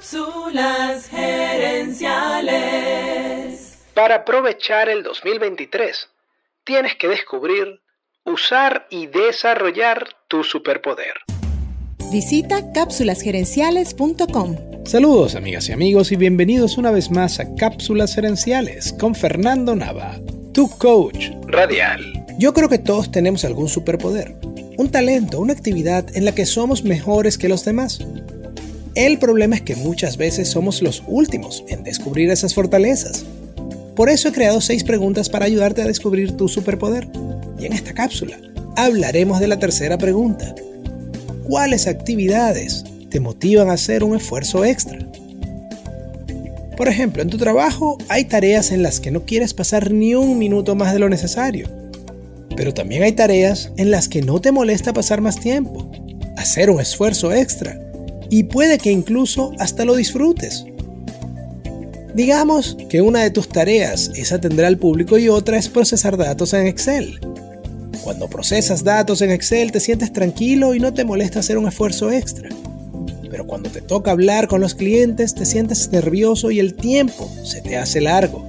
Cápsulas gerenciales. Para aprovechar el 2023, tienes que descubrir, usar y desarrollar tu superpoder. Visita cápsulasgerenciales.com. Saludos amigas y amigos y bienvenidos una vez más a Cápsulas Gerenciales con Fernando Nava, tu coach radial. Yo creo que todos tenemos algún superpoder, un talento, una actividad en la que somos mejores que los demás. El problema es que muchas veces somos los últimos en descubrir esas fortalezas. Por eso he creado seis preguntas para ayudarte a descubrir tu superpoder. Y en esta cápsula hablaremos de la tercera pregunta. ¿Cuáles actividades te motivan a hacer un esfuerzo extra? Por ejemplo, en tu trabajo hay tareas en las que no quieres pasar ni un minuto más de lo necesario. Pero también hay tareas en las que no te molesta pasar más tiempo, hacer un esfuerzo extra y puede que incluso hasta lo disfrutes. Digamos que una de tus tareas es atender al público y otra es procesar datos en Excel. Cuando procesas datos en Excel te sientes tranquilo y no te molesta hacer un esfuerzo extra. Pero cuando te toca hablar con los clientes te sientes nervioso y el tiempo se te hace largo.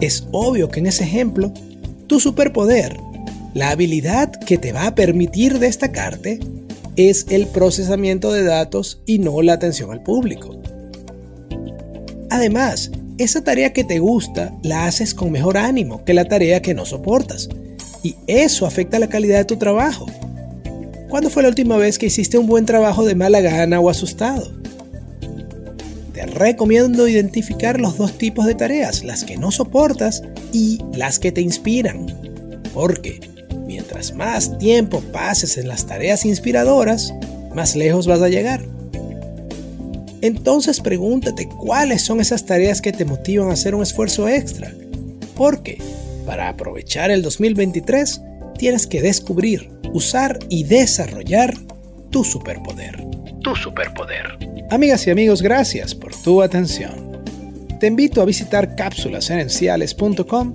Es obvio que en ese ejemplo, tu superpoder, la habilidad que te va a permitir destacarte, es el procesamiento de datos y no la atención al público. Además, esa tarea que te gusta la haces con mejor ánimo que la tarea que no soportas. Y eso afecta la calidad de tu trabajo. ¿Cuándo fue la última vez que hiciste un buen trabajo de mala gana o asustado? Te recomiendo identificar los dos tipos de tareas, las que no soportas y las que te inspiran. Porque Mientras más tiempo pases en las tareas inspiradoras, más lejos vas a llegar. Entonces pregúntate cuáles son esas tareas que te motivan a hacer un esfuerzo extra. Porque para aprovechar el 2023 tienes que descubrir, usar y desarrollar tu superpoder. Tu superpoder. Amigas y amigos, gracias por tu atención. Te invito a visitar cápsulasenenciales.com